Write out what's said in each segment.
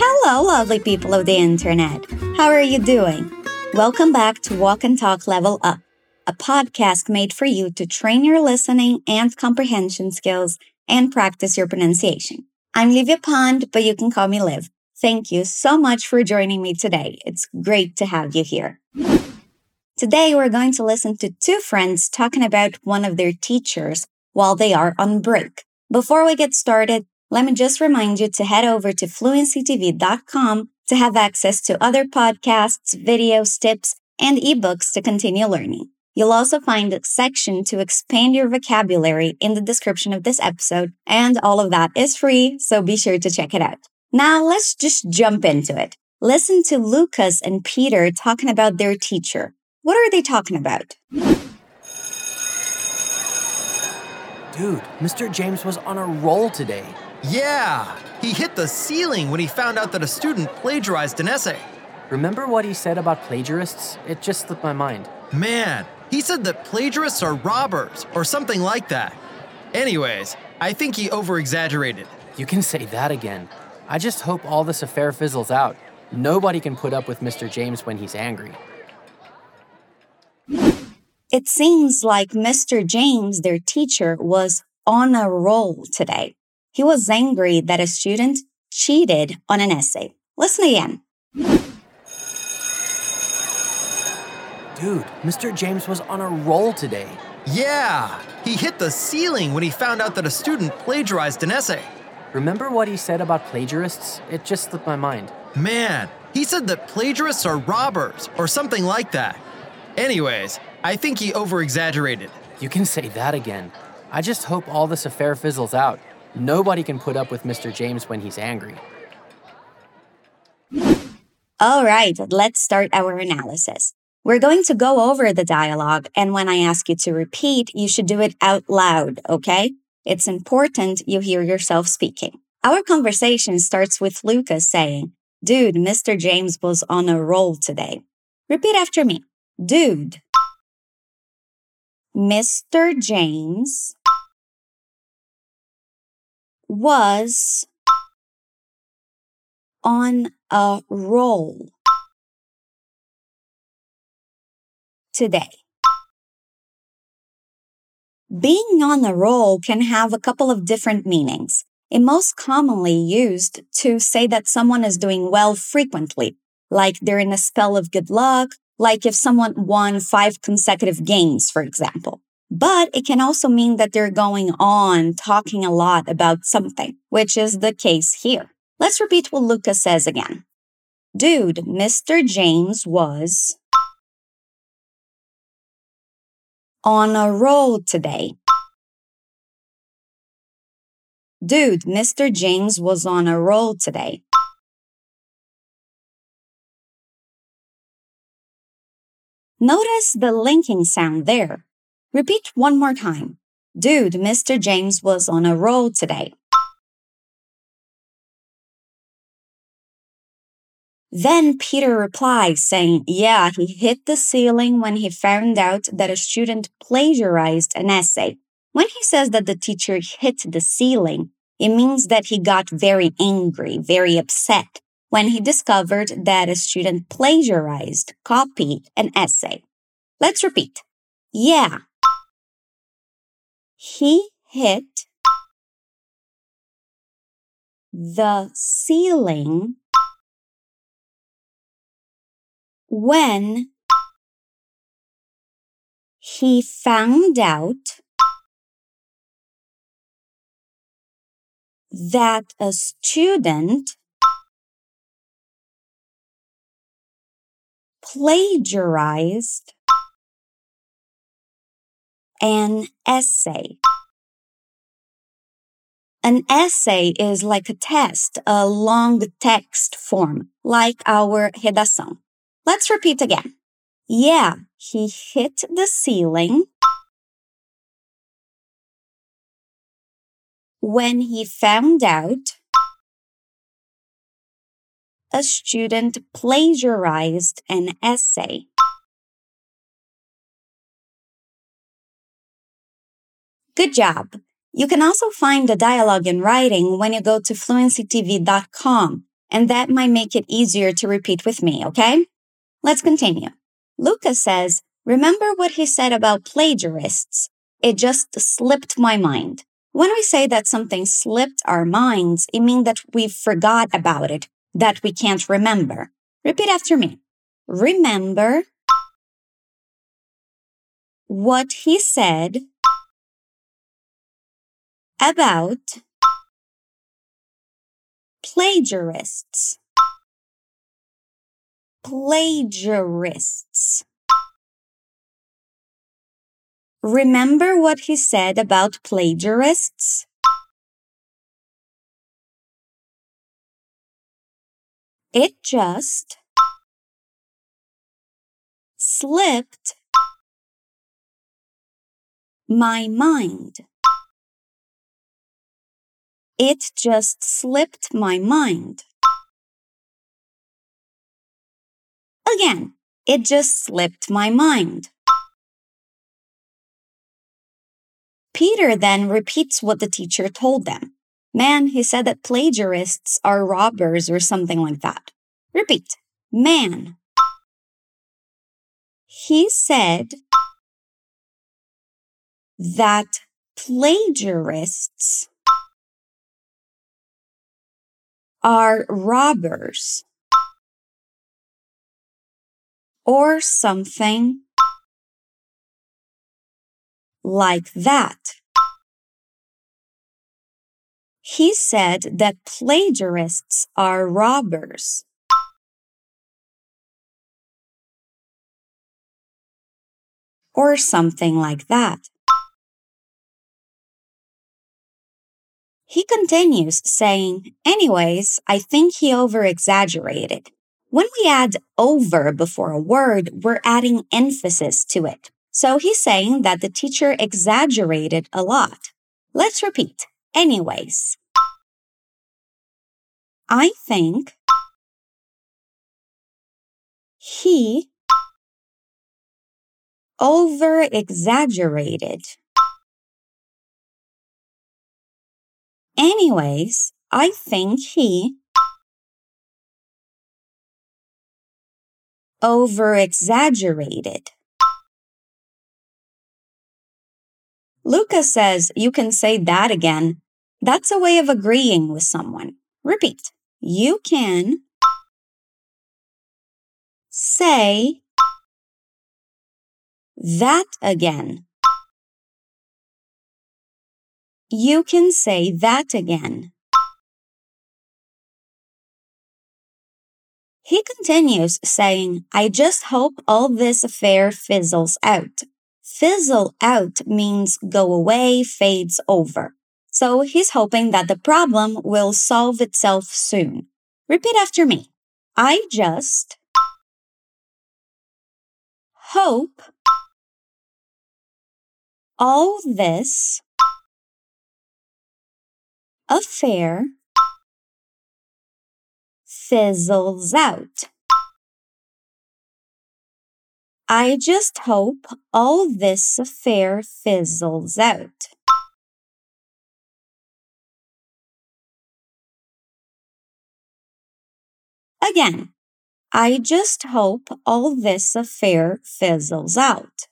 Hello, lovely people of the internet. How are you doing? Welcome back to Walk and Talk Level Up, a podcast made for you to train your listening and comprehension skills and practice your pronunciation. I'm Livia Pond, but you can call me Liv. Thank you so much for joining me today. It's great to have you here. Today, we're going to listen to two friends talking about one of their teachers while they are on break. Before we get started, let me just remind you to head over to fluencytv.com to have access to other podcasts, videos, tips, and ebooks to continue learning. You'll also find a section to expand your vocabulary in the description of this episode, and all of that is free, so be sure to check it out. Now let's just jump into it. Listen to Lucas and Peter talking about their teacher. What are they talking about? Dude, Mr. James was on a roll today. Yeah, he hit the ceiling when he found out that a student plagiarized an essay. Remember what he said about plagiarists? It just slipped my mind. Man, he said that plagiarists are robbers or something like that. Anyways, I think he overexaggerated. You can say that again. I just hope all this affair fizzles out. Nobody can put up with Mr. James when he's angry. It seems like Mr. James, their teacher, was on a roll today. He was angry that a student cheated on an essay. Listen again. Dude, Mr. James was on a roll today. Yeah, he hit the ceiling when he found out that a student plagiarized an essay. Remember what he said about plagiarists? It just slipped my mind. Man, he said that plagiarists are robbers or something like that. Anyways, I think he overexaggerated. You can say that again. I just hope all this affair fizzles out. Nobody can put up with Mr. James when he's angry. All right, let's start our analysis. We're going to go over the dialogue, and when I ask you to repeat, you should do it out loud, okay? It's important you hear yourself speaking. Our conversation starts with Lucas saying, Dude, Mr. James was on a roll today. Repeat after me. Dude, Mr. James was on a roll today. Being on a roll can have a couple of different meanings. It most commonly used to say that someone is doing well frequently, like they're in a spell of good luck, like if someone won five consecutive games, for example. But it can also mean that they're going on talking a lot about something, which is the case here. Let's repeat what Lucas says again. Dude, Mr. James was on a roll today. Dude, Mr. James was on a roll today. Notice the linking sound there. Repeat one more time. Dude, Mr. James was on a roll today. Then Peter replies, saying, Yeah, he hit the ceiling when he found out that a student plagiarized an essay. When he says that the teacher hit the ceiling, it means that he got very angry, very upset when he discovered that a student plagiarized, copied an essay. Let's repeat. Yeah. He hit the ceiling when he found out that a student plagiarized an essay. An essay is like a test, a long text form, like our redação. Let's repeat again. Yeah, he hit the ceiling when he found out a student plagiarized an essay. Good job. You can also find the dialogue in writing when you go to fluencytv.com, and that might make it easier to repeat with me, okay? Let's continue. Lucas says, Remember what he said about plagiarists? It just slipped my mind. When we say that something slipped our minds, it means that we forgot about it, that we can't remember. Repeat after me. Remember what he said about plagiarists. Plagiarists. Remember what he said about plagiarists? It just slipped my mind. It just slipped my mind. Again, it just slipped my mind. Peter then repeats what the teacher told them. Man, he said that plagiarists are robbers or something like that. Repeat. Man. He said that plagiarists are robbers or something like that. He said that plagiarists are robbers. Or something like that. He continues saying, anyways, I think he over exaggerated. When we add over before a word, we're adding emphasis to it. So he's saying that the teacher exaggerated a lot. Let's repeat. Anyways, I think he over exaggerated. Anyways, I think he over exaggerated. Lucas says you can say that again. That's a way of agreeing with someone. Repeat. You can say that again. You can say that again. He continues saying, I just hope all this affair fizzles out. Fizzle out means go away, fades over. So he's hoping that the problem will solve itself soon. Repeat after me. I just hope all this affair fizzles out. I just hope all this affair fizzles out. Again, I just hope all this affair fizzles out.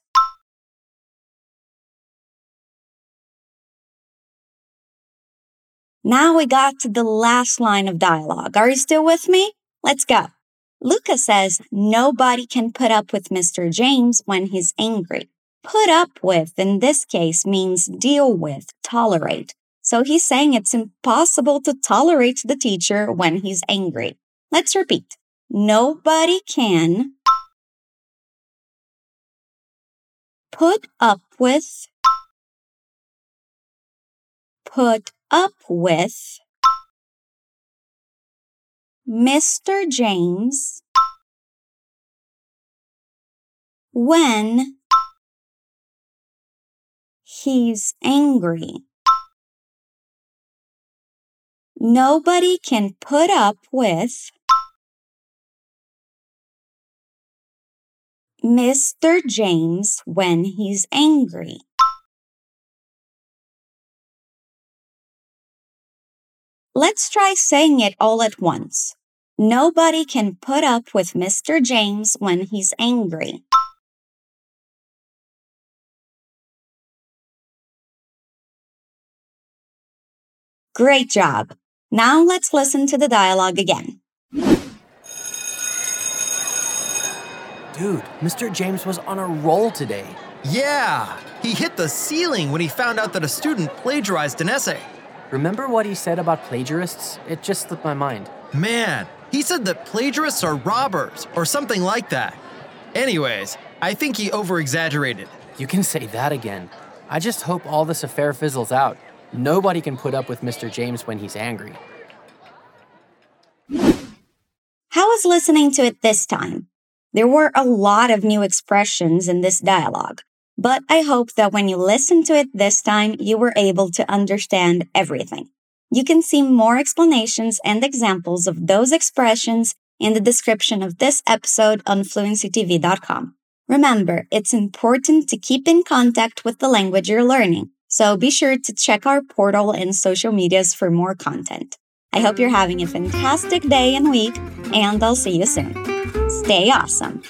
Now we got to the last line of dialogue. Are you still with me? Let's go. Lucas says nobody can put up with Mr. James when he's angry. Put up with in this case means deal with, tolerate. So he's saying it's impossible to tolerate the teacher when he's angry. Let's repeat. Nobody can put up with, put up with Mr. James when he's angry. Nobody can put up with Mr. James when he's angry. Let's try saying it all at once. Nobody can put up with Mr. James when he's angry. Great job. Now let's listen to the dialogue again. Dude, Mr. James was on a roll today. Yeah, he hit the ceiling when he found out that a student plagiarized an essay. Remember what he said about plagiarists? It just slipped my mind. Man, he said that plagiarists are robbers or something like that. Anyways, I think he overexaggerated. You can say that again. I just hope all this affair fizzles out. Nobody can put up with Mr. James when he's angry. How was listening to it this time? There were a lot of new expressions in this dialogue, but I hope that when you listen to it this time, you were able to understand everything. You can see more explanations and examples of those expressions in the description of this episode on fluencytv.com. Remember, it's important to keep in contact with the language you're learning, so be sure to check our portal and social medias for more content. I hope you're having a fantastic day and week, and I'll see you soon. Stay awesome.